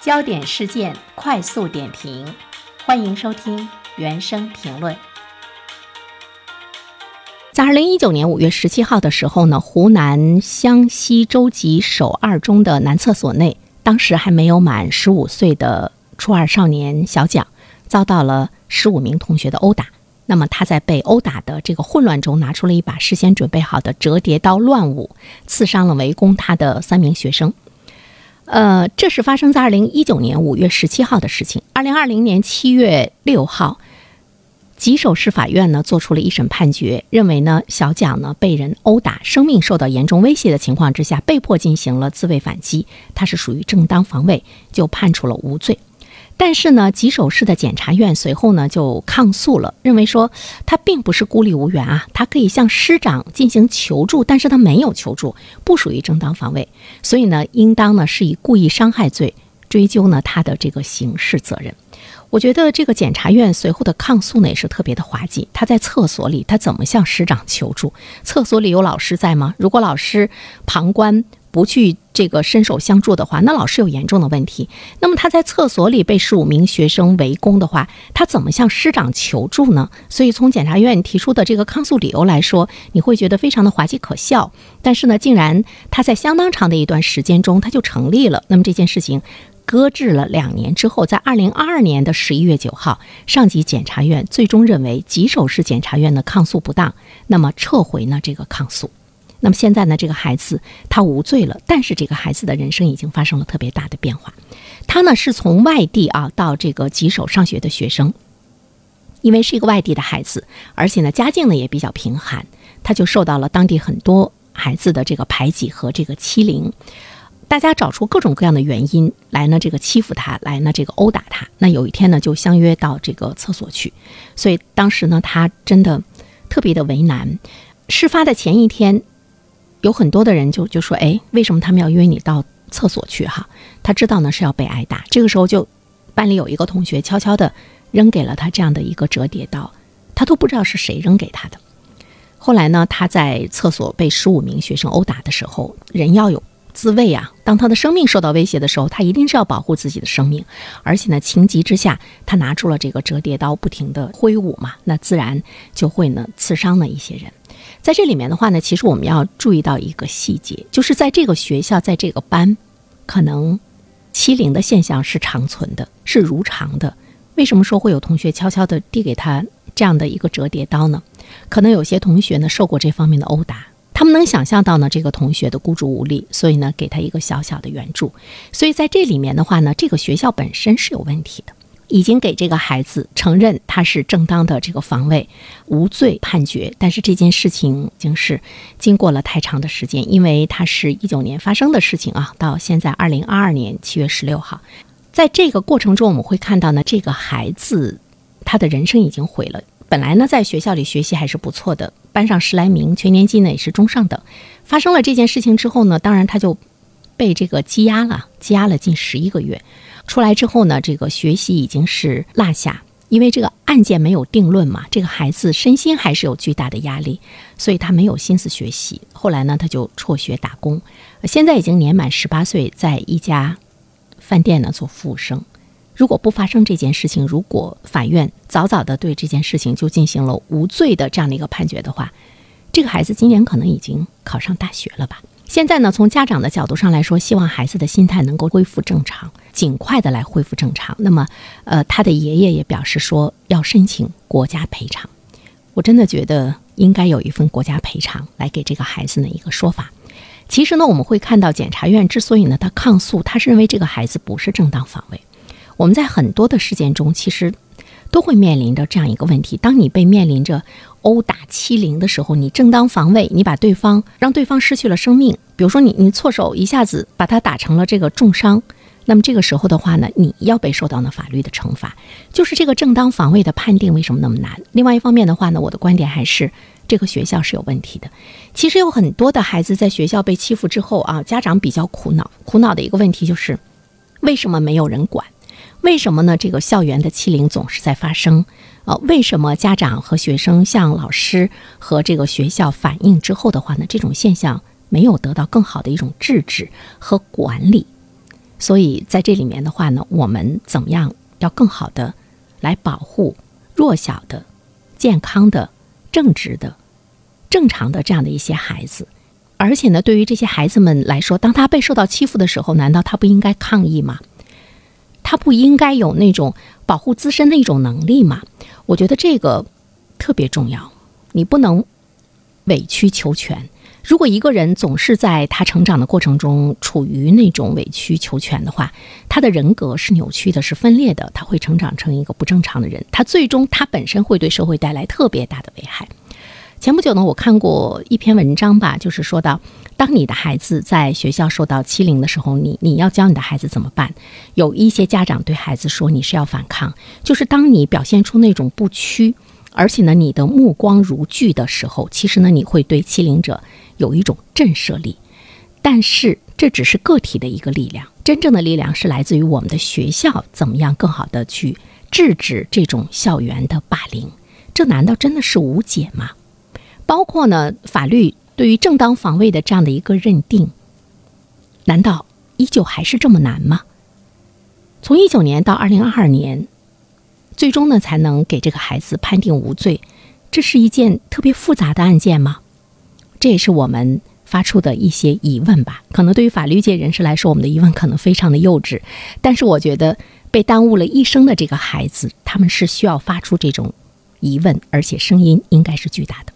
焦点事件快速点评，欢迎收听原声评论。在二零一九年五月十七号的时候呢，湖南湘西洲际首二中的男厕所内，当时还没有满十五岁的初二少年小蒋，遭到了十五名同学的殴打。那么他在被殴打的这个混乱中，拿出了一把事先准备好的折叠刀乱舞，刺伤了围攻他的三名学生。呃，这是发生在二零一九年五月十七号的事情。二零二零年七月六号，吉首市法院呢做出了一审判决，认为呢小蒋呢被人殴打，生命受到严重威胁的情况之下，被迫进行了自卫反击，他是属于正当防卫，就判处了无罪。但是呢，吉首市的检察院随后呢就抗诉了，认为说他并不是孤立无援啊，他可以向师长进行求助，但是他没有求助，不属于正当防卫，所以呢，应当呢是以故意伤害罪追究呢他的这个刑事责任。我觉得这个检察院随后的抗诉呢也是特别的滑稽，他在厕所里，他怎么向师长求助？厕所里有老师在吗？如果老师旁观。不去这个伸手相助的话，那老师有严重的问题。那么他在厕所里被十五名学生围攻的话，他怎么向师长求助呢？所以从检察院提出的这个抗诉理由来说，你会觉得非常的滑稽可笑。但是呢，竟然他在相当长的一段时间中他就成立了。那么这件事情搁置了两年之后，在二零二二年的十一月九号，上级检察院最终认为吉首市检察院的抗诉不当，那么撤回呢这个抗诉。那么现在呢，这个孩子他无罪了，但是这个孩子的人生已经发生了特别大的变化。他呢是从外地啊到这个吉首上学的学生，因为是一个外地的孩子，而且呢家境呢也比较贫寒，他就受到了当地很多孩子的这个排挤和这个欺凌。大家找出各种各样的原因来呢，这个欺负他，来呢这个殴打他。那有一天呢，就相约到这个厕所去。所以当时呢，他真的特别的为难。事发的前一天。有很多的人就就说，哎，为什么他们要约你到厕所去？哈，他知道呢是要被挨打。这个时候，就班里有一个同学悄悄的扔给了他这样的一个折叠刀，他都不知道是谁扔给他的。后来呢，他在厕所被十五名学生殴打的时候，人要有自卫啊。当他的生命受到威胁的时候，他一定是要保护自己的生命。而且呢，情急之下，他拿出了这个折叠刀，不停的挥舞嘛，那自然就会呢刺伤了一些人。在这里面的话呢，其实我们要注意到一个细节，就是在这个学校，在这个班，可能欺凌的现象是长存的，是如常的。为什么说会有同学悄悄地递给他这样的一个折叠刀呢？可能有些同学呢受过这方面的殴打，他们能想象到呢这个同学的孤注无力，所以呢给他一个小小的援助。所以在这里面的话呢，这个学校本身是有问题的。已经给这个孩子承认他是正当的这个防卫，无罪判决。但是这件事情已经是经过了太长的时间，因为他是一九年发生的事情啊，到现在二零二二年七月十六号，在这个过程中，我们会看到呢，这个孩子他的人生已经毁了。本来呢，在学校里学习还是不错的，班上十来名，全年级呢也是中上等。发生了这件事情之后呢，当然他就被这个羁押了，羁押了近十一个月。出来之后呢，这个学习已经是落下，因为这个案件没有定论嘛，这个孩子身心还是有巨大的压力，所以他没有心思学习。后来呢，他就辍学打工，现在已经年满十八岁，在一家饭店呢做服务生。如果不发生这件事情，如果法院早早的对这件事情就进行了无罪的这样的一个判决的话，这个孩子今年可能已经考上大学了吧。现在呢，从家长的角度上来说，希望孩子的心态能够恢复正常，尽快的来恢复正常。那么，呃，他的爷爷也表示说要申请国家赔偿。我真的觉得应该有一份国家赔偿来给这个孩子呢一个说法。其实呢，我们会看到检察院之所以呢他抗诉，他是认为这个孩子不是正当防卫。我们在很多的事件中，其实都会面临着这样一个问题：当你被面临着。殴打欺凌的时候，你正当防卫，你把对方让对方失去了生命。比如说，你你错手一下子把他打成了这个重伤，那么这个时候的话呢，你要被受到呢法律的惩罚。就是这个正当防卫的判定为什么那么难？另外一方面的话呢，我的观点还是这个学校是有问题的。其实有很多的孩子在学校被欺负之后啊，家长比较苦恼，苦恼的一个问题就是为什么没有人管？为什么呢？这个校园的欺凌总是在发生。呃，为什么家长和学生向老师和这个学校反映之后的话呢，这种现象没有得到更好的一种制止和管理？所以在这里面的话呢，我们怎么样要更好的来保护弱小的、健康的、正直的、正常的这样的一些孩子？而且呢，对于这些孩子们来说，当他被受到欺负的时候，难道他不应该抗议吗？他不应该有那种保护自身的一种能力吗？我觉得这个特别重要。你不能委曲求全。如果一个人总是在他成长的过程中处于那种委曲求全的话，他的人格是扭曲的，是分裂的，他会成长成一个不正常的人。他最终他本身会对社会带来特别大的危害。前不久呢，我看过一篇文章吧，就是说到，当你的孩子在学校受到欺凌的时候，你你要教你的孩子怎么办？有一些家长对孩子说，你是要反抗，就是当你表现出那种不屈，而且呢，你的目光如炬的时候，其实呢，你会对欺凌者有一种震慑力。但是这只是个体的一个力量，真正的力量是来自于我们的学校怎么样更好的去制止这种校园的霸凌。这难道真的是无解吗？包括呢，法律对于正当防卫的这样的一个认定，难道依旧还是这么难吗？从一九年到二零二二年，最终呢才能给这个孩子判定无罪，这是一件特别复杂的案件吗？这也是我们发出的一些疑问吧。可能对于法律界人士来说，我们的疑问可能非常的幼稚，但是我觉得被耽误了一生的这个孩子，他们是需要发出这种疑问，而且声音应该是巨大的。